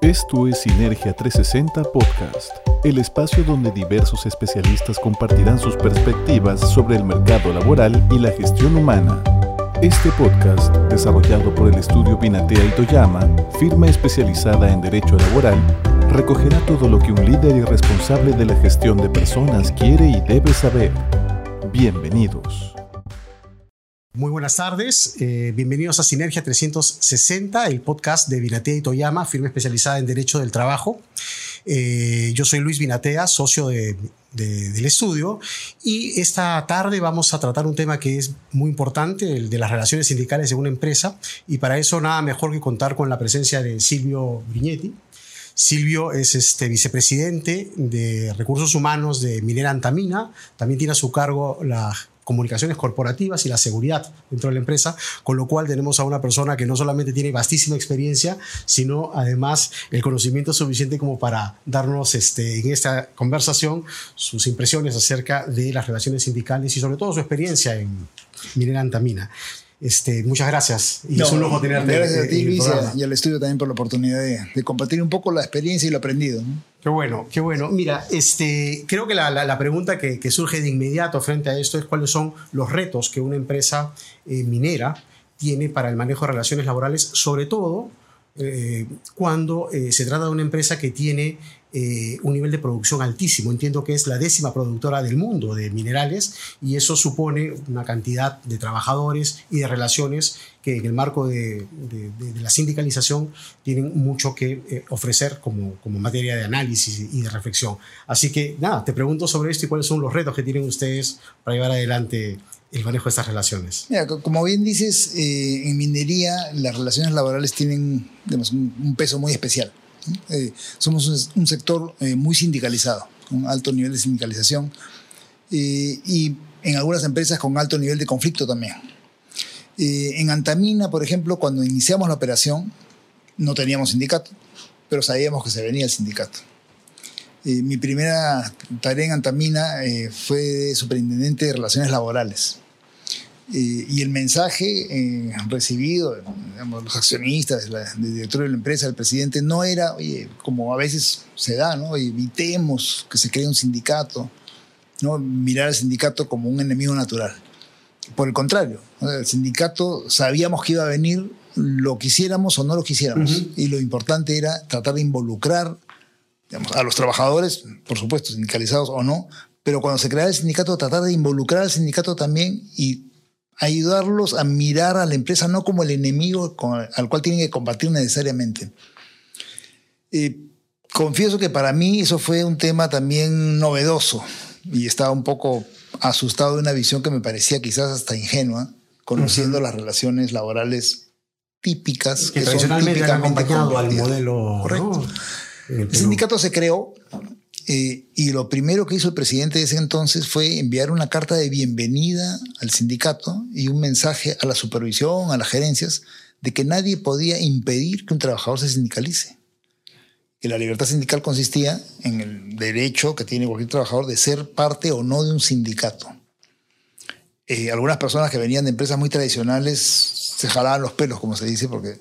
Esto es Sinergia 360 Podcast, el espacio donde diversos especialistas compartirán sus perspectivas sobre el mercado laboral y la gestión humana. Este podcast, desarrollado por el estudio Binatea y Toyama, firma especializada en derecho laboral, recogerá todo lo que un líder y responsable de la gestión de personas quiere y debe saber. Bienvenidos. Muy buenas tardes, eh, bienvenidos a Sinergia 360, el podcast de Binatea y Toyama, firma especializada en Derecho del Trabajo. Eh, yo soy Luis Binatea, socio de, del estudio, y esta tarde vamos a tratar un tema que es muy importante, el de las relaciones sindicales en una empresa, y para eso nada mejor que contar con la presencia de Silvio Viñetti. Silvio es este vicepresidente de Recursos Humanos de Minera Antamina, también tiene a su cargo la comunicaciones corporativas y la seguridad dentro de la empresa, con lo cual tenemos a una persona que no solamente tiene vastísima experiencia, sino además el conocimiento suficiente como para darnos este, en esta conversación sus impresiones acerca de las relaciones sindicales y sobre todo su experiencia en Minera Antamina. Este, muchas gracias. Y es un lujo tenerte. Gracias a ti, Luis, y al estudio también por la oportunidad de, compartir un poco la experiencia y lo aprendido. Qué bueno, qué bueno. Mira, este, creo que la, la, pregunta que, que, surge de inmediato frente a esto es cuáles son los retos que una empresa eh, minera tiene para el manejo de relaciones laborales, sobre todo eh, cuando eh, se trata de una empresa que tiene eh, un nivel de producción altísimo. Entiendo que es la décima productora del mundo de minerales y eso supone una cantidad de trabajadores y de relaciones que en el marco de, la sindicalización tienen mucho que ofrecer como, como materia de análisis y de reflexión. Así que nada, te pregunto sobre esto y cuáles son los retos que tienen ustedes para llevar adelante el manejo de estas relaciones? Mira, como bien dices, eh, en minería las relaciones laborales tienen un, peso muy especial. Eh, somos un, sector eh, muy sindicalizado, con alto nivel de sindicalización y en algunas empresas con alto nivel de conflicto también. en Antamina, por ejemplo, cuando iniciamos la operación, no teníamos sindicato, pero sabíamos que se venía el sindicato. Eh, mi primera tarea en Antamina eh, fue de superintendente de relaciones laborales. Eh, y el mensaje recibido, digamos, los accionistas, del director de la empresa, del presidente, no era, oye, como a veces se da, ¿no? evitemos que se cree un sindicato, ¿no? mirar al sindicato como un enemigo natural. Por el contrario, el sindicato sabíamos que iba a venir, lo quisiéramos o no lo quisiéramos. Y lo importante era tratar de involucrar a los trabajadores, por supuesto, sindicalizados o no, pero cuando se crea el sindicato, tratar de involucrar al sindicato también y ayudarlos a mirar a la empresa no como el enemigo al cual tienen que combatir necesariamente. confieso que para mí eso fue un tema también novedoso y estaba un poco asustado de una visión que me parecía quizás hasta ingenua, conociendo las relaciones laborales típicas que, tradicionalmente han acompañado al modelo correcto. El sindicato se creó eh, y lo primero que hizo el presidente de ese entonces fue enviar una carta de bienvenida al sindicato y un mensaje a la supervisión, a las gerencias, de que nadie podía impedir que un trabajador se sindicalice. Que la libertad sindical consistía en el derecho que tiene cualquier trabajador de ser parte o no de un sindicato. Eh, algunas personas que venían de empresas muy tradicionales se jalaban los pelos, como se dice, porque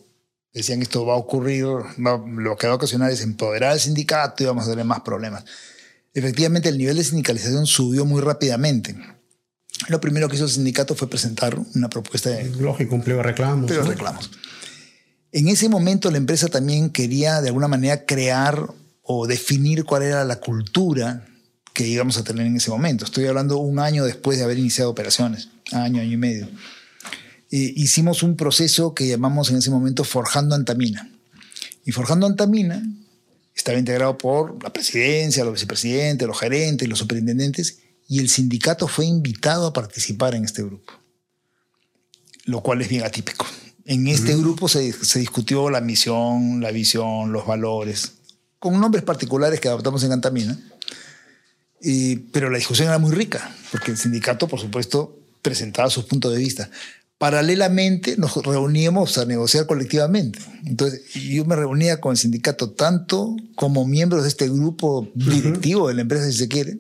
decían que esto va a ocurrir, lo que va a ocasionar es empoderar al sindicato y vamos a tener más problemas. Efectivamente, el nivel de sindicalización subió muy rápidamente. Lo primero que hizo el sindicato fue presentar una propuesta de... Lógico, un pliego de reclamos. Pliego reclamos. En ese momento la empresa también quería de alguna manera crear o definir cuál era la cultura que íbamos a tener en ese momento. Estoy hablando un año después de haber iniciado operaciones, año, año y medio. Eh, hicimos un proceso que llamamos en ese momento Forjando Antamina. Y Forjando Antamina estaba integrado por la presidencia, los vicepresidentes, los gerentes, los superintendentes, y el sindicato fue invitado a participar en este grupo, lo cual es bien atípico. En este grupo se, discutió la misión, la visión, los valores, con nombres particulares que adoptamos en Antamina, pero la discusión era muy rica, porque el sindicato, por supuesto, presentaba sus puntos de vista paralelamente nos reuníamos a negociar colectivamente. Entonces, yo me reunía con el sindicato tanto como miembros de este grupo directivo de la empresa, si se quiere,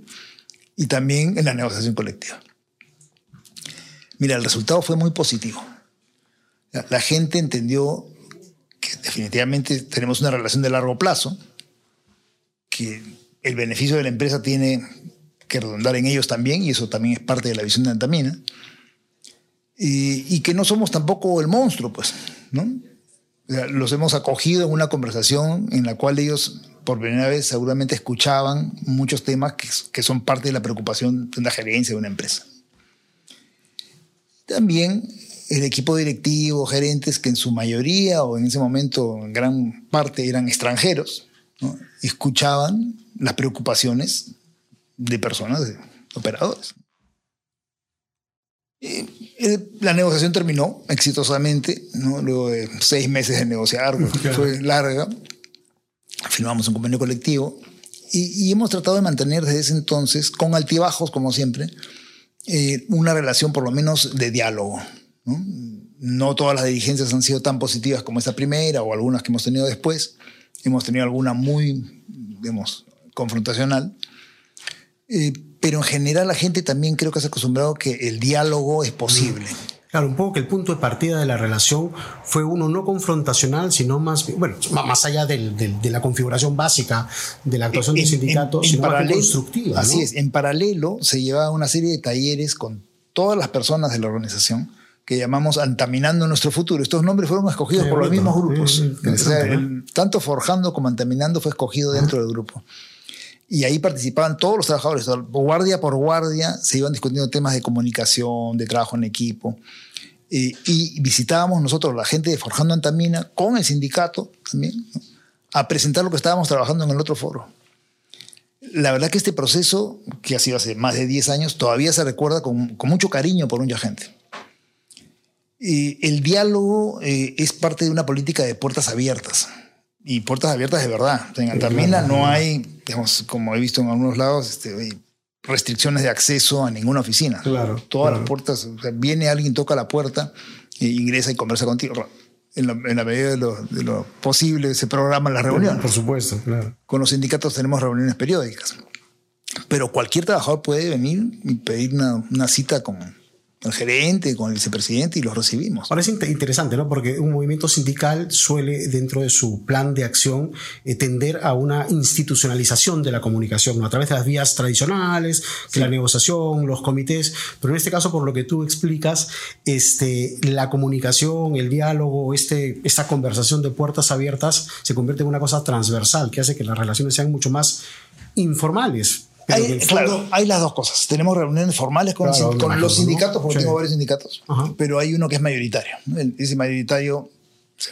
y también en la negociación colectiva. Mira, el resultado fue muy positivo. La gente entendió que definitivamente tenemos una relación de largo plazo, que el beneficio de la empresa tiene que redundar en ellos también, y eso también es parte de la visión de Antamina, y, y que no somos tampoco el monstruo, pues, ¿no? los hemos acogido en una conversación en la cual ellos por primera vez seguramente escuchaban muchos temas que, que son parte de la preocupación de una gerencia de una empresa. También el equipo directivo, gerentes que en su mayoría o en ese momento en gran parte eran extranjeros, escuchaban las preocupaciones de personas, de operadores. La negociación terminó exitosamente, ¿no? luego de seis meses de negociar, fue larga. Firmamos un convenio colectivo y, hemos tratado de mantener desde ese entonces, con altibajos como siempre, eh, una relación por lo menos de diálogo. ¿no? no todas las dirigencias han sido tan positivas como esa primera o algunas que hemos tenido después. Hemos tenido alguna muy, digamos, confrontacional. Eh, pero en general la gente también creo que se ha acostumbrado que el diálogo es posible. Claro, un poco que el punto de partida de la relación fue uno no confrontacional, sino más, bueno, más allá de la configuración básica de la actuación del sindicato, sino paralelo, constructiva. Así es, en paralelo se llevaba una serie de talleres con todas las personas de la organización que llamamos Antaminando Nuestro Futuro. Estos nombres fueron escogidos por los mismos grupos. tanto Forjando como Antaminando fue escogido dentro del grupo y ahí participaban todos los trabajadores, guardia por guardia, se iban discutiendo temas de comunicación, de trabajo en equipo. y visitábamos nosotros, la gente de Forjando Antamina, con el sindicato también, a presentar lo que estábamos trabajando en el otro foro. La verdad que este proceso, que ha sido hace más de 10 años, todavía se recuerda con, con mucho cariño por mucha gente. Y el diálogo eh, es parte de una política de puertas abiertas y puertas abiertas de verdad. En Antamina no hay, digamos, como he visto en algunos lados, este, restricciones de acceso a ninguna oficina. Claro. Todas las puertas, viene alguien, toca la puerta, e ingresa y conversa contigo. En la, medida de lo, posible se programan las reuniones. Por supuesto, claro. Con los sindicatos tenemos reuniones periódicas. Pero cualquier trabajador puede venir y pedir una, una cita con, el gerente, con el vicepresidente y los recibimos. Ahora es interesante, ¿no? Porque un movimiento sindical suele, dentro de su plan de acción, eh, tender a una institucionalización de la comunicación, a través de las vías tradicionales, la negociación, los comités, pero en este caso, por lo que tú explicas, este, la comunicación, el diálogo, este, esta conversación de puertas abiertas se convierte en una cosa transversal que hace que las relaciones sean mucho más informales, hay, claro, hay las dos cosas. Tenemos reuniones formales con, los sindicatos, porque tengo varios sindicatos, pero hay uno que es mayoritario. ese mayoritario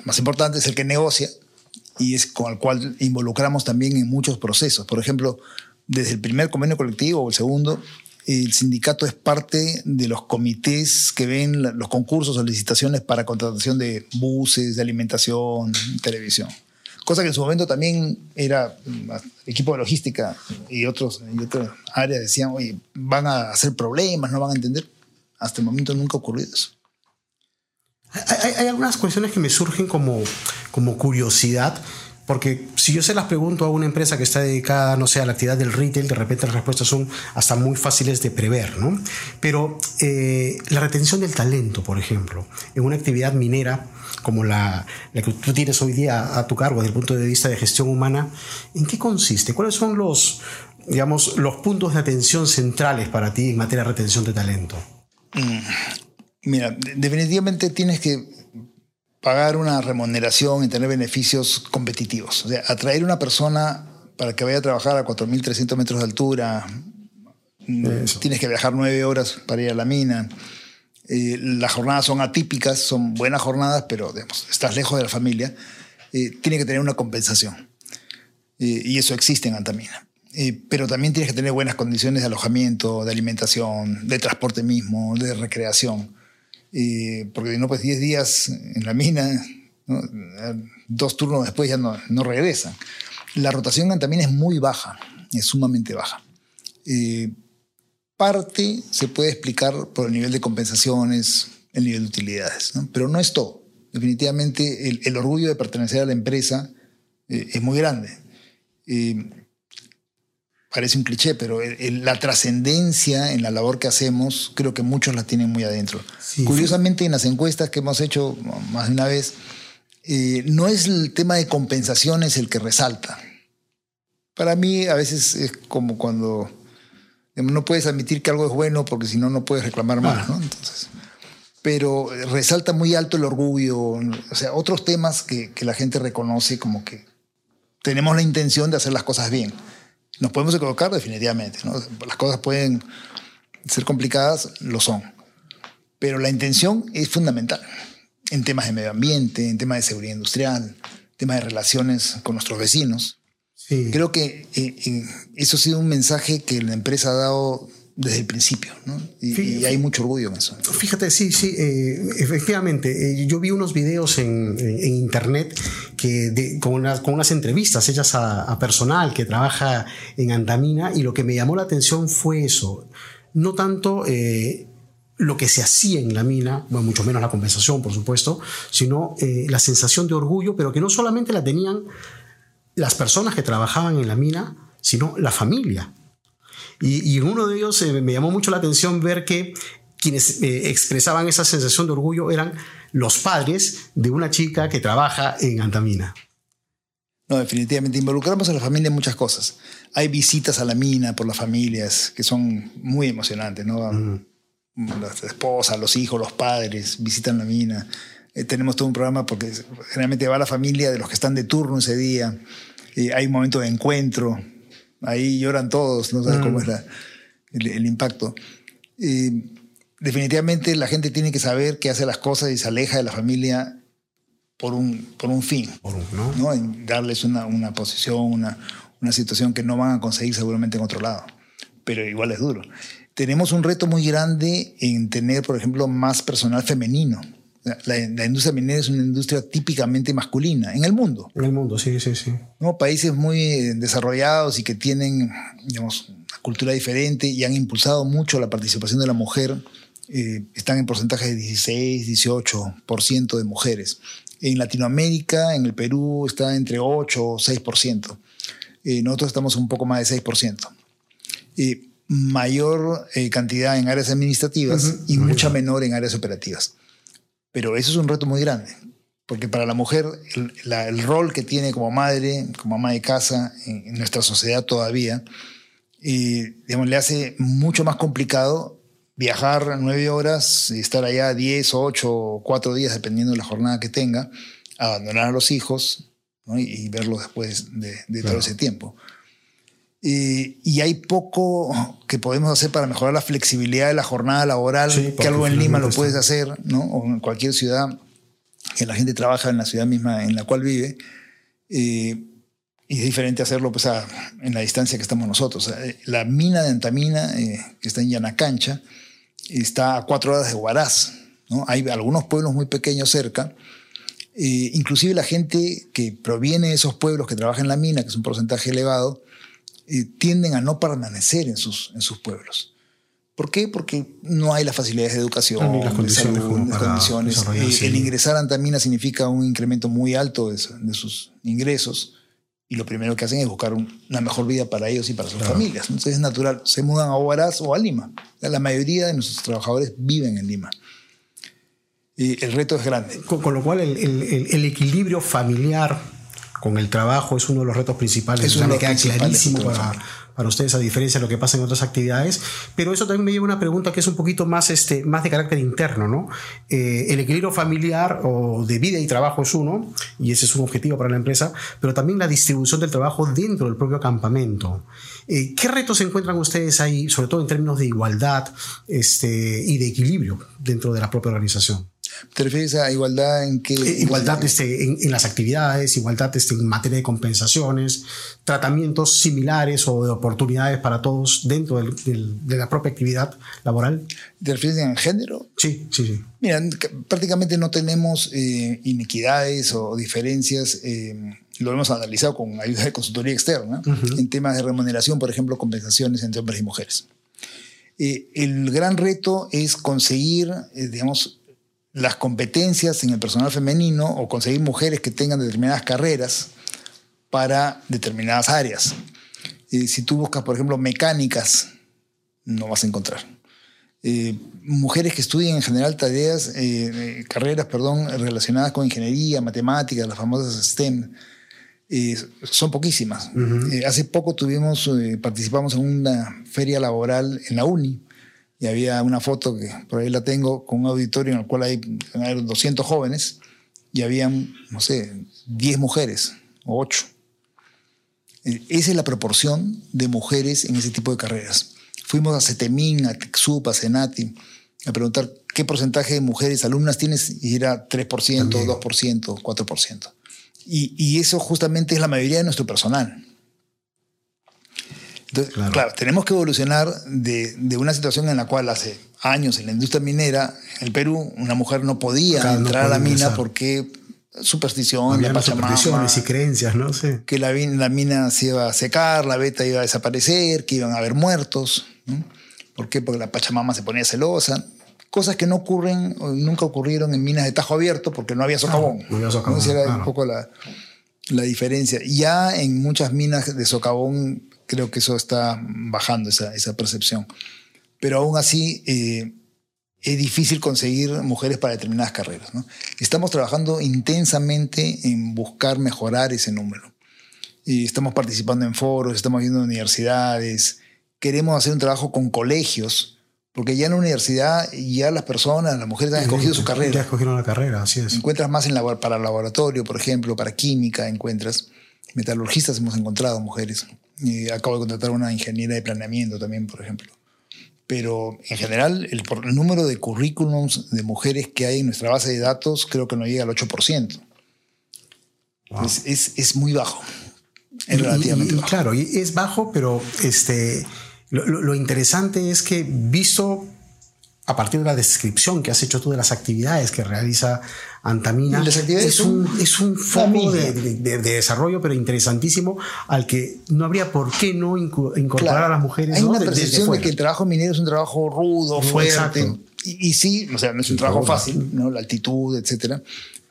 más importante es el que negocia y es con el cual involucramos también en muchos procesos. Por ejemplo, desde el primer convenio colectivo o el segundo, el sindicato es parte de los comités que ven los concursos o licitaciones para contratación de buses, de alimentación, televisión cosa que en su momento también era mm, equipo de logística y otros y otras áreas decían, oye, van a hacer problemas, no van a entender. Hasta el momento nunca ha ocurrido eso. Hay, algunas cuestiones que me surgen como, como curiosidad. Porque si yo se las pregunto a una empresa que está dedicada, no sé, a la actividad del retail, de repente las respuestas son hasta muy fáciles de prever, ¿no? Pero eh, la retención del talento, por ejemplo, en una actividad minera, como la, que tú tienes hoy día a tu cargo desde el punto de vista de gestión humana, ¿en qué consiste? ¿Cuáles son los, digamos, los puntos de atención centrales para ti en materia de retención de talento? Mm, mira, definitivamente tienes que pagar una remuneración y tener beneficios competitivos. O sea, atraer una persona para que vaya a trabajar a 4.300 metros de altura, mm, tienes que viajar nueve horas para ir a la mina. Eh, las jornadas son atípicas, son buenas jornadas, pero estás lejos de la familia. Eh, tiene que tener una compensación. Eh, y eso existe en Antamina. pero también tienes que tener buenas condiciones de alojamiento, de alimentación, de transporte mismo, de recreación. Porque no, pues 10 días en la mina, dos turnos después ya no, no regresan. La rotación Antamina es muy baja, es sumamente baja parte se puede explicar por el nivel de compensaciones, el nivel de utilidades, pero no es todo. Definitivamente el, orgullo de pertenecer a la empresa eh, es muy grande. Parece un cliché, pero la trascendencia en la labor que hacemos, creo que muchos la tienen muy adentro. Curiosamente, en las encuestas que hemos hecho más de una vez, eh, no es el tema de compensaciones el que resalta. Para mí a veces es como cuando no puedes admitir que algo es bueno porque si no, no puedes reclamar más. ¿no? Entonces, pero resalta muy alto el orgullo, o sea, otros temas que, que la gente reconoce como que tenemos la intención de hacer las cosas bien. Nos podemos equivocar definitivamente, ¿no? Las cosas pueden ser complicadas, lo son. Pero la intención es fundamental en temas de medio ambiente, en temas de seguridad industrial, temas de relaciones con nuestros vecinos. Creo que eh, eh, eso ha sido un mensaje que la empresa ha dado desde el principio, ¿no? Y, hay mucho orgullo en eso. Fíjate, sí, sí, eh, efectivamente. yo vi unos videos en, internet que con, con, unas entrevistas hechas a, personal que trabaja en Antamina y lo que me llamó la atención fue eso. No tanto lo que se hacía en la mina, bueno, mucho menos la compensación, por supuesto, sino la sensación de orgullo, pero que no solamente la tenían las personas que trabajaban en la mina, sino la familia. Y, uno de ellos eh, me llamó mucho la atención ver que quienes eh, expresaban esa sensación de orgullo eran los padres de una chica que trabaja en Antamina. No, definitivamente. Involucramos a la familia en muchas cosas. Hay visitas a la mina por las familias que son muy emocionantes, ¿no? Las esposas, los hijos, los padres visitan la mina. Eh, tenemos todo un programa porque generalmente va la familia de los que están de turno ese día. Hay un momento de encuentro. Ahí lloran todos, no sabes cómo mm. es el, impacto. definitivamente la gente tiene que saber que hace las cosas y se aleja de la familia por un, por un fin. ¿no? En darles una, una posición, una, una situación que no van a conseguir seguramente en otro lado. Pero igual es duro. Tenemos un reto muy grande en tener, por ejemplo, más personal femenino la, industria minera es una industria típicamente masculina en el mundo. En el mundo, sí, sí, sí. ¿No? Países muy desarrollados y que tienen, digamos, una cultura diferente y han impulsado mucho la participación de la mujer, eh, están en porcentaje de 16, 18% de mujeres. En Latinoamérica, en el Perú, está entre 8 o 6%. Eh, nosotros estamos un poco más de 6%. Eh, mayor cantidad en áreas administrativas y mucha menor en áreas operativas. Pero eso es un reto muy grande, porque para la mujer el, rol que tiene como madre, como ama de casa en, nuestra sociedad todavía, digamos, le hace mucho más complicado viajar nueve horas y estar allá diez o ocho o cuatro días, dependiendo de la jornada que tenga, abandonar a los hijos y, verlos después de, todo ese tiempo. Y hay poco que podemos hacer para mejorar la flexibilidad de la jornada laboral, que algo en Lima lo puedes hacer, ¿no? o en cualquier ciudad que la gente trabaja en la ciudad misma en la cual vive. Eh, y es diferente hacerlo pues, en la distancia que estamos nosotros. Eh, la mina de Antamina, eh, que está en Yanacancha, está a cuatro horas de Huaraz. ¿no? Hay algunos pueblos muy pequeños cerca. inclusive la gente que proviene de esos pueblos que trabaja en la mina, que es un porcentaje elevado, tienden a no permanecer en sus, en sus pueblos. ¿Por qué? Porque no hay las facilidades de educación, ni las condiciones. condiciones. Eh, el ingresar a Antamina significa un incremento muy alto de, sus ingresos y lo primero que hacen es buscar una mejor vida para ellos y para sus familias. Entonces es natural, se mudan a Huaraz o a Lima. La mayoría de nuestros trabajadores viven en Lima. Y el reto es grande. Con, lo cual el, el, el equilibrio familiar con el trabajo es uno de los retos principales. Eso me queda clarísimo para, para, ustedes, a diferencia de lo que pasa en otras actividades. Pero eso también me lleva a una pregunta que es un poquito más, este, más de carácter interno. ¿no? Eh, el equilibrio familiar o de vida y trabajo es uno, y ese es un objetivo para la empresa, pero también la distribución del trabajo dentro del propio campamento. Eh, ¿Qué retos se encuentran ustedes ahí, sobre todo en términos de igualdad este, y de equilibrio dentro de la propia organización? ¿Te refieres a igualdad en qué? Eh, igualdad este, en, las actividades, igualdad este, en materia de compensaciones, tratamientos similares o de oportunidades para todos dentro de la propia actividad laboral. ¿Te refieres en género? Sí, sí, sí. Mira, prácticamente no tenemos eh, inequidades o diferencias. Eh, lo hemos analizado con ayuda de consultoría externa en temas de remuneración, por ejemplo, compensaciones entre hombres y mujeres. el gran reto es conseguir, digamos, las competencias en el personal femenino o conseguir mujeres que tengan determinadas carreras para determinadas áreas. si tú buscas, por ejemplo, mecánicas, no vas a encontrar. eh, mujeres que estudian en general tareas, eh, carreras, perdón, relacionadas con ingeniería, matemáticas, las famosas STEM, son poquísimas. hace poco tuvimos, participamos en una feria laboral en la UNI y había una foto que por ahí la tengo con un auditorio en el cual hay, hay 200 jóvenes y habían, no sé, 10 mujeres o 8. Esa es la proporción de mujeres en ese tipo de carreras. Fuimos a CETEMIN, a TEXUP, a CENATI, a preguntar qué porcentaje de mujeres alumnas tienes y era 3%, 2%, 4%. Y, y, eso justamente es la mayoría de nuestro personal. Entonces, claro. tenemos que evolucionar de, de, una situación en la cual hace años en la industria minera, en el Perú, una mujer no podía entrar a la mina porque superstición, la supersticiones y creencias, ¿no? Sí. Que la, la, mina se iba a secar, la beta iba a desaparecer, que iban a haber muertos. ¿Por qué? Porque la Pachamama se ponía celosa. Cosas que no ocurren, nunca ocurrieron en minas de tajo abierto porque no había socavón. No, había socavón. Esa era un poco la, la diferencia. Ya en muchas minas de socavón creo que eso está bajando, esa, esa percepción. Pero aún así... Eh, es difícil conseguir mujeres para determinadas carreras. Estamos trabajando intensamente en buscar mejorar ese número. Y estamos participando en foros, estamos viendo universidades, queremos hacer un trabajo con colegios, porque ya en la universidad ya las personas, las mujeres han escogido su carrera. Ya escogieron la carrera, así es. Encuentras más en para laboratorio, por ejemplo, para química, encuentras. Metalurgistas hemos encontrado mujeres. Y acabo de contratar una ingeniera de planeamiento también, por ejemplo pero en general el, número de currículums de mujeres que hay en nuestra base de datos creo que no llega al 8%. Es, es, muy bajo. Es relativamente bajo. Claro, y es bajo, pero este, lo, lo, interesante es que visto a partir de la descripción que has hecho tú de las actividades que realiza Antamina, es un, es un foco de, de, desarrollo, pero interesantísimo, al que no habría por qué no incorporar a las mujeres. Hay una percepción de, que el trabajo minero es un trabajo rudo, fuerte. Y, y, sí, o sea, no es un trabajo fácil, ¿no? la altitud, etcétera.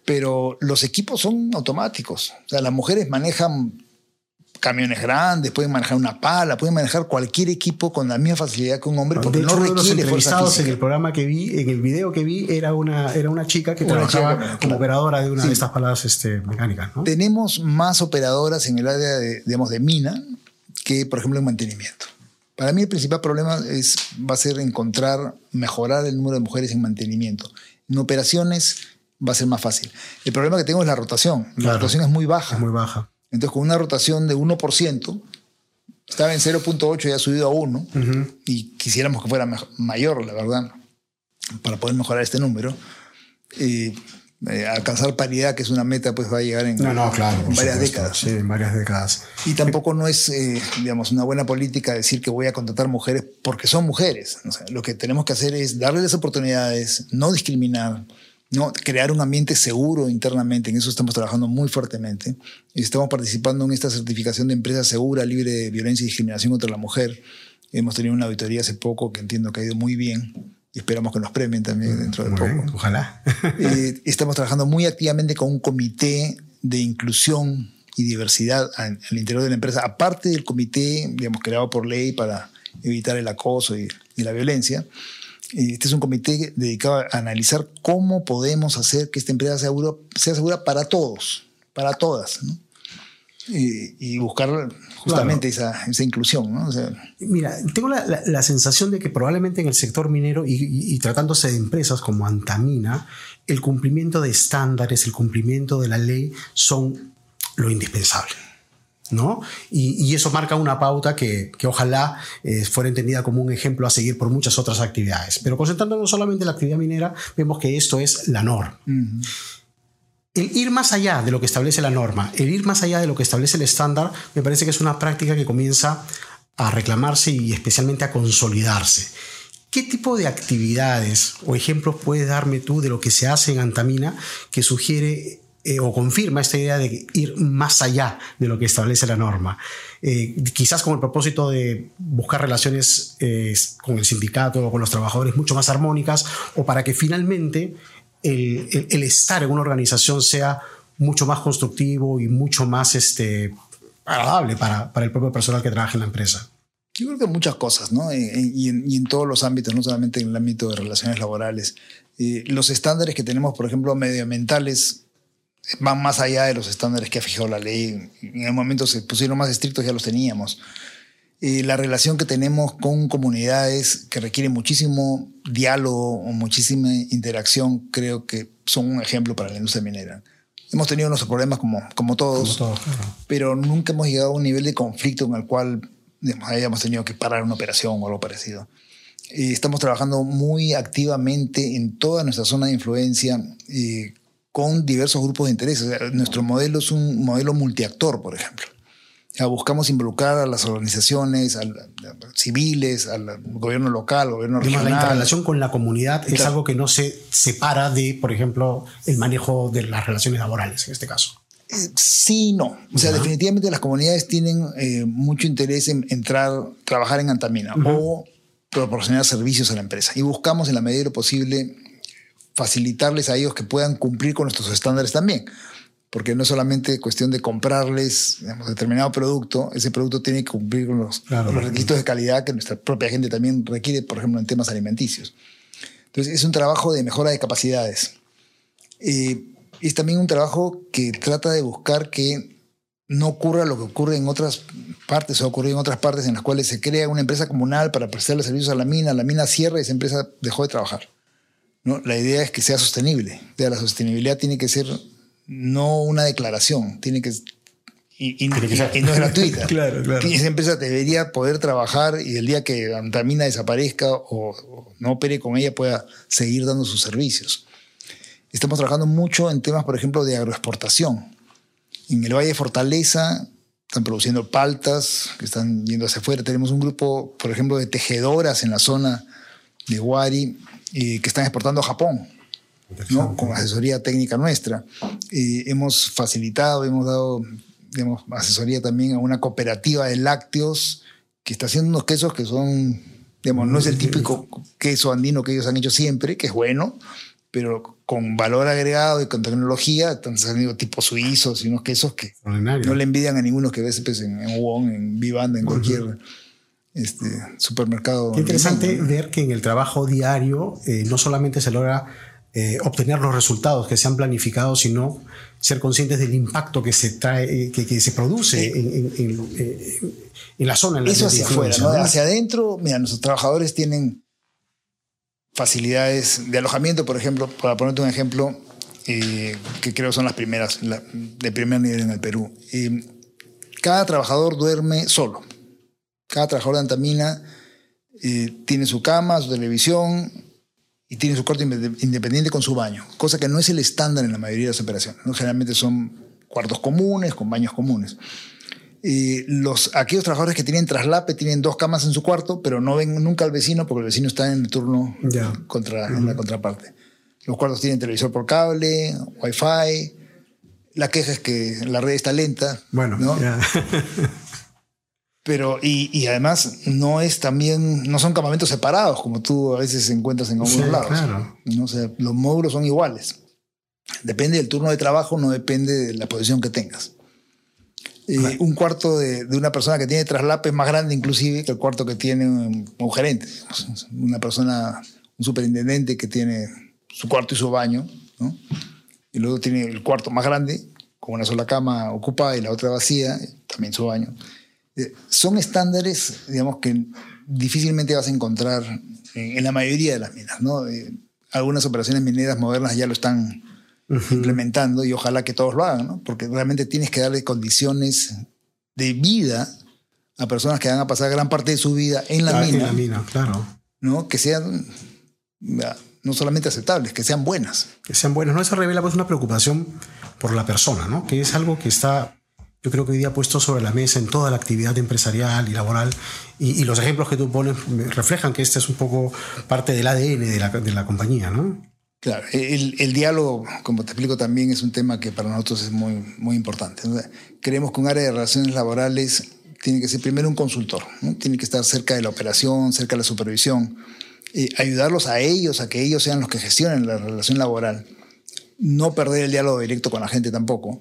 Pero los equipos son automáticos. O sea, las mujeres manejan camiones grandes, pueden manejar una pala, pueden manejar cualquier equipo con la misma facilidad que un hombre, porque no requiere fuerza física. En el programa que vi, en el video que vi, era una, era una chica que trabajaba como operadora de una de estas palas este, mecánicas. Tenemos más operadoras en el área de, digamos, de mina que, por ejemplo, en mantenimiento. Para mí el principal problema es, va a ser encontrar, mejorar el número de mujeres en mantenimiento. En operaciones va a ser más fácil. El problema que tengo es la rotación. La rotación es muy baja. Es muy baja. Entonces, con una rotación de 1%, estaba en 0.8 y ha subido a 1, y quisiéramos que fuera mayor, la verdad, para poder mejorar este número. Y eh, alcanzar paridad, que es una meta, pues va a llegar en, varias décadas. Sí, en varias décadas. Y tampoco no es, eh, digamos, una buena política decir que voy a contratar mujeres porque son mujeres. lo que tenemos que hacer es darles oportunidades, no discriminar, ¿no? crear un ambiente seguro internamente. En eso estamos trabajando muy fuertemente. Estamos participando en esta certificación de empresa segura, libre de violencia y discriminación contra la mujer. Hemos tenido una auditoría hace poco que entiendo que ha ido muy bien y esperamos que nos premien también dentro de poco. ojalá. Eh, estamos trabajando muy activamente con un comité de inclusión y diversidad al, interior de la empresa, aparte del comité, digamos, creado por ley para evitar el acoso y, y la violencia. Este es un comité dedicado a analizar cómo podemos hacer que esta empresa sea segura, sea segura para todos, para todas. Y, buscar justamente esa, esa, inclusión. ¿no? Mira, tengo la, la, sensación de que probablemente en el sector minero y, y, tratándose de empresas como Antamina, el cumplimiento de estándares, el cumplimiento de la ley son lo indispensable. ¿No? Y, eso marca una pauta que, ojalá eh, fuera entendida como un ejemplo a seguir por muchas otras actividades. Pero concentrándonos solamente en la actividad minera, vemos que esto es la norma. El ir más allá de lo que establece la norma, el ir más allá de lo que establece el estándar, me parece que es una práctica que comienza a reclamarse y especialmente a consolidarse. ¿Qué tipo de actividades o ejemplos puedes darme tú de lo que se hace en Antamina que sugiere eh, o confirma esta idea de ir más allá de lo que establece la norma. Eh, quizás con el propósito de buscar relaciones eh, con el sindicato o con los trabajadores mucho más armónicas o para que finalmente el, estar en una organización sea mucho más constructivo y mucho más este, agradable para, para el propio personal que trabaja en la empresa. Yo creo que muchas cosas, ¿no? Y en, todos los ámbitos, no solamente en el ámbito de relaciones laborales. los estándares que tenemos, por ejemplo, medioambientales, van más allá de los estándares que ha fijado la ley. En el momento se pusieron más estrictos, ya los teníamos. la relación que tenemos con comunidades que requieren muchísimo diálogo o muchísima interacción, creo que son un ejemplo para la industria minera. Hemos tenido nuestros problemas como, como todos, pero nunca hemos llegado a un nivel de conflicto en el cual hayamos tenido que parar una operación o algo parecido. estamos trabajando muy activamente en toda nuestra zona de influencia con diversos grupos de interés. nuestro modelo es un modelo multiactor, por ejemplo. buscamos involucrar a las organizaciones civiles, al gobierno local, al gobierno regional. La interrelación con la comunidad es algo que no se separa de, por ejemplo, el manejo de las relaciones laborales, en este caso. Sí, no. O sea, definitivamente las comunidades tienen eh, mucho interés en entrar, trabajar en Antamina o proporcionar servicios a la empresa. Y buscamos en la medida de lo posible facilitarles a ellos que puedan cumplir con nuestros estándares también. Porque no es solamente cuestión de comprarles determinado producto, ese producto tiene que cumplir con los, requisitos de calidad que nuestra propia gente también requiere, por ejemplo, en temas alimenticios. Entonces, es un trabajo de mejora de capacidades. Eh, es también un trabajo que trata de buscar que no ocurra lo que ocurre en otras partes o ocurrido en otras partes en las cuales se crea una empresa comunal para prestarle servicios a la mina, la mina cierra y esa empresa dejó de trabajar. ¿No? La idea es que sea sostenible. la sostenibilidad tiene que ser no una declaración, tiene que y, no es gratuita. claro, claro. Esa empresa debería poder trabajar y el día que Antamina desaparezca o, o, no opere con ella pueda seguir dando sus servicios. Estamos trabajando mucho en temas, por ejemplo, de agroexportación. En el Valle de Fortaleza están produciendo paltas que están yendo hacia afuera. Tenemos un grupo, por ejemplo, de tejedoras en la zona de Huari que están exportando a Japón. ¿no? con asesoría técnica nuestra. hemos facilitado, hemos dado digamos, asesoría también a una cooperativa de lácteos que está haciendo unos quesos que son, digamos, no es el típico queso andino que ellos han hecho siempre, que es bueno, pero con valor agregado y con tecnología, están saliendo tipo suizos y unos quesos que no le envidian a ninguno que ves pues, en, en Wong, en Vivanda, en cualquier este, supermercado. Qué interesante ver que en el trabajo diario eh, no solamente se logra eh, obtener los resultados que se han planificado, sino ser conscientes del impacto que se trae, que, se produce en, en, la zona. En la Eso hacia afuera, hacia adentro, mira, nuestros trabajadores tienen facilidades de alojamiento, por ejemplo, para ponerte un ejemplo, eh, que creo son las primeras, de primer nivel en el Perú. Eh, cada trabajador duerme solo. Cada trabajador de Antamina eh, tiene su cama, su televisión y tiene su cuarto independiente con su baño, cosa que no es el estándar en la mayoría de las operaciones. Generalmente son cuartos comunes, con baños comunes los, aquellos trabajadores que tienen traslape tienen dos camas en su cuarto, pero no ven nunca al vecino porque el vecino está en el turno contra, en la contraparte. Los cuartos tienen televisor por cable, wifi. La queja es que la red está lenta. Bueno, ¿no? Pero, y, y, además no es también, no son campamentos separados como tú a veces encuentras en algunos lados. Claro. ¿no? O los módulos son iguales. Depende del turno de trabajo, no depende de la posición que tengas. Eh, un cuarto de, una persona que tiene traslape es más grande inclusive que el cuarto que tiene un, gerente. Una persona, un superintendente que tiene su cuarto y su baño, y luego tiene el cuarto más grande, con una sola cama ocupada y la otra vacía, también su baño. Eh, son estándares, digamos, que difícilmente vas a encontrar en, la mayoría de las minas. ¿no? Eh, algunas operaciones mineras modernas ya lo están implementando y ojalá que todos lo hagan, ¿no? porque realmente tienes que darle condiciones de vida a personas que van a pasar gran parte de su vida en la mina. En la mina, claro. ¿no? Que sean no solamente aceptables, que sean buenas. Que sean buenas. ¿no? Eso revela pues una preocupación por la persona, ¿no? que es algo que está, yo creo que hoy día puesto sobre la mesa en toda la actividad empresarial y laboral. Y, los ejemplos que tú pones reflejan que este es un poco parte del ADN de la, de la compañía. ¿no? Claro, el, diálogo, como te explico también, es un tema que para nosotros es muy, muy importante. Creemos que un área de relaciones laborales tiene que ser primero un consultor, tiene que estar cerca de la operación, cerca de la supervisión, ayudarlos a ellos, a que ellos sean los que gestionen la relación laboral, no perder el diálogo directo con la gente tampoco,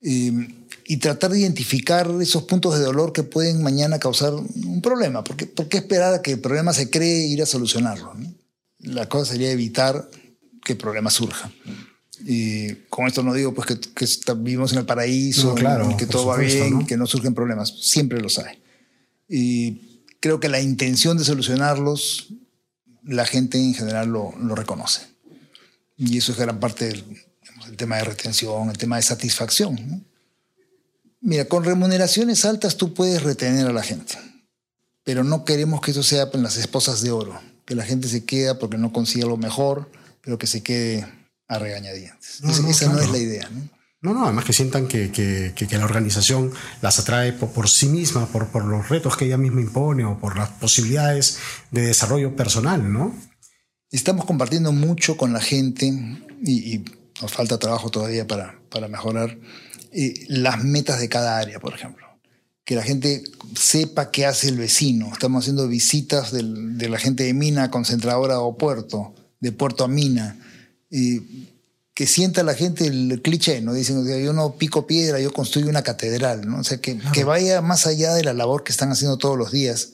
y tratar de identificar esos puntos de dolor que pueden mañana causar un problema. Porque, ¿Por qué esperar a que el problema se cree e ir a solucionarlo? La cosa sería evitar que el problema surja. Y con esto no digo pues que, que vivimos en el paraíso, que todo va bien, que no surgen problemas. Siempre los hay. Y creo que la intención de solucionarlos, la gente en general lo, lo reconoce. Y eso es gran parte del el tema de retención, el tema de satisfacción. Mira, con remuneraciones altas tú puedes retener a la gente, pero no queremos que eso sea en las esposas de oro, que la gente se queda porque no consigue lo mejor, pero que se quede a regañadientes. esa no es la idea. ¿no? No, no, además que sientan que, que, que, la organización las atrae por, por sí misma, por, por, los retos que ella misma impone o por las posibilidades de desarrollo personal, ¿no? Estamos compartiendo mucho con la gente y, y nos falta trabajo todavía para, para mejorar las metas de cada área, por ejemplo. Que la gente sepa qué hace el vecino. Estamos haciendo visitas de la gente de mina, concentradora o puerto, de puerto a mina. Que sienta la gente el cliché, ¿no? Dicen, yo no pico piedra, yo construyo una catedral, ¿no? O sea, que, que vaya más allá de la labor que están haciendo todos los días.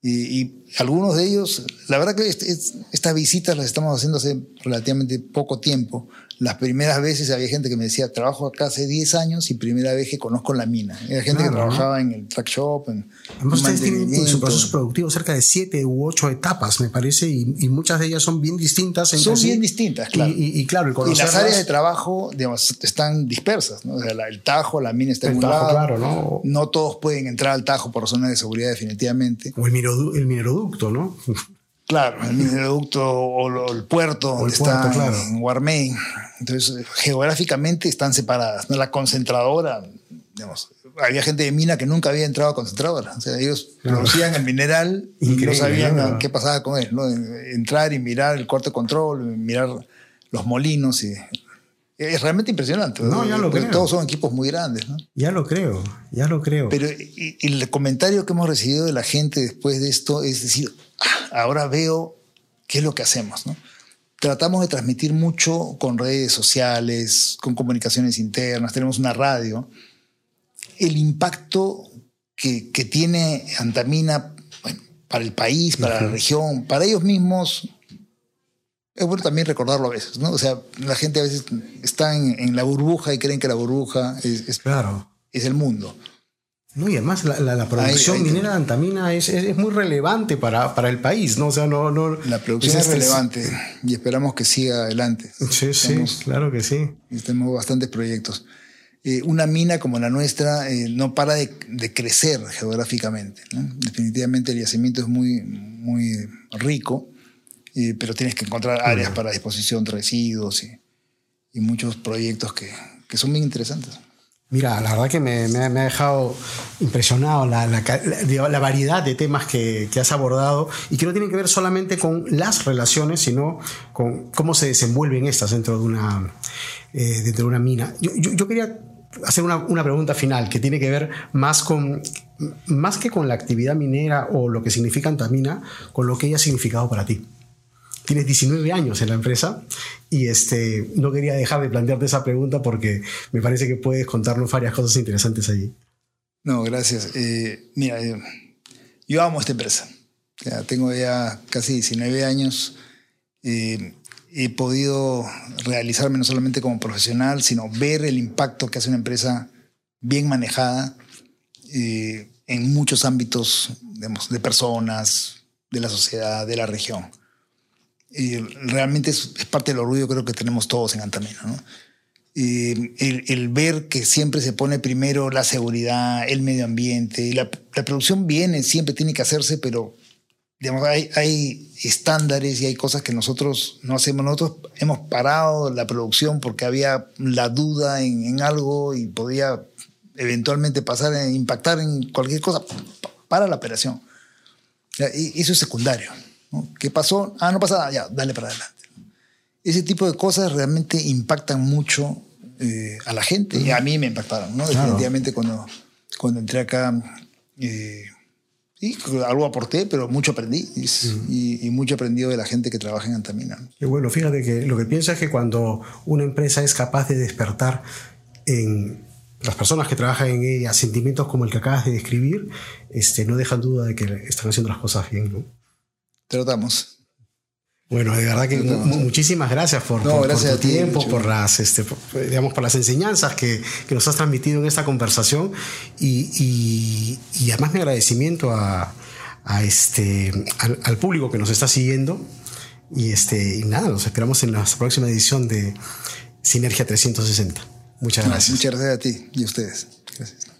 Y, y algunos de ellos, la verdad que estas visitas las estamos haciendo hace relativamente poco tiempo, las primeras veces había gente que me decía, trabajo acá hace 10 años y primera vez que conozco la mina. Era gente que trabajaba en el track shop, en Además, ustedes tienen su proceso productivo cerca de 7 u 8 etapas, me parece, y, muchas de ellas son bien distintas. son bien distintas, claro. Y, claro, las áreas de trabajo, digamos, están dispersas, ¿no? O sea, el Tajo, la mina está en un lado. Claro, ¿no? no todos pueden entrar al Tajo por razones de seguridad definitivamente. O el, el mineroducto, ¿no? Claro, el mineroducto o el puerto donde está en Guarmey. Entonces, geográficamente están separadas. La concentradora, digamos, había gente de mina que nunca había entrado a concentradora. O sea, ellos producían el mineral y no sabían qué pasaba con él. ¿no? Entrar y mirar el cuarto de control, mirar los molinos y es realmente impresionante. No, ya lo creo. Todos son equipos muy grandes. ¿no? Ya lo creo, ya lo creo. Pero el comentario que hemos recibido de la gente después de esto es decir, ahora veo qué es lo que hacemos, ¿no? Tratamos de transmitir mucho con redes sociales, con comunicaciones internas, tenemos una radio. El impacto que, tiene Antamina para el país, para la región, para ellos mismos, es bueno también recordarlo a veces, ¿no? O sea, la gente a veces está en, la burbuja y creen que la burbuja es, claro. es el mundo. No, y además la, producción minera de antamina es, es, muy relevante para, para, el país, ¿no? O sea, no, no la producción es, relevante y esperamos que siga adelante. Sí, sí, claro que sí. Tenemos bastantes proyectos. Eh, una mina como la nuestra eh, no para de, crecer geográficamente. Definitivamente el yacimiento es muy, muy rico, eh, pero tienes que encontrar áreas para disposición de residuos y, y muchos proyectos que, que son bien interesantes. Mira, la verdad que me, ha dejado impresionado la, la, variedad de temas que, has abordado y que no tienen que ver solamente con las relaciones, sino con cómo se desenvuelven estas dentro de una, eh, dentro de una mina. Yo, quería hacer una, una, pregunta final que tiene que ver más con más que con la actividad minera o lo que significa Antamina, con lo que ella ha significado para ti tienes 19 años en la empresa y este, no quería dejar de plantearte esa pregunta porque me parece que puedes contarnos varias cosas interesantes allí. No, gracias. Eh, mira, eh, yo amo esta empresa. Ya tengo ya casi 19 años. Eh, he podido realizarme no solamente como profesional, sino ver el impacto que hace una empresa bien manejada en muchos ámbitos de personas, de la sociedad, de la región y realmente es, parte del orgullo creo que tenemos todos en Antamina. ¿no? el, ver que siempre se pone primero la seguridad, el medio ambiente, la, la producción viene, siempre tiene que hacerse, pero digamos, hay, hay, estándares y hay cosas que nosotros no hacemos. Nosotros hemos parado la producción porque había la duda en, en algo y podía eventualmente pasar impactar en cualquier cosa para la operación. Y eso es secundario. ¿Qué pasó? Ah, no pasa nada, ya, dale para adelante. Ese tipo de cosas realmente impactan mucho eh, a la gente y a mí me impactaron, ¿no? Definitivamente cuando, cuando entré acá, eh, algo aporté, pero mucho aprendí y, mucho aprendido de la gente que trabaja en Antamina. Qué bueno, fíjate que lo que pienso es que cuando una empresa es capaz de despertar en las personas que trabajan en ella sentimientos como el que acabas de describir, este, no dejan duda de que están haciendo las cosas bien. ¿no? Tratamos. Bueno, de verdad que muchísimas gracias por, tu tiempo, por las, este, digamos, por las enseñanzas que, que, nos has transmitido en esta conversación y, y, y además mi agradecimiento a, a este, al, al, público que nos está siguiendo y, este, y nada, nos esperamos en la próxima edición de Sinergia 360. Muchas gracias. Muchas gracias a ti y a ustedes. Gracias.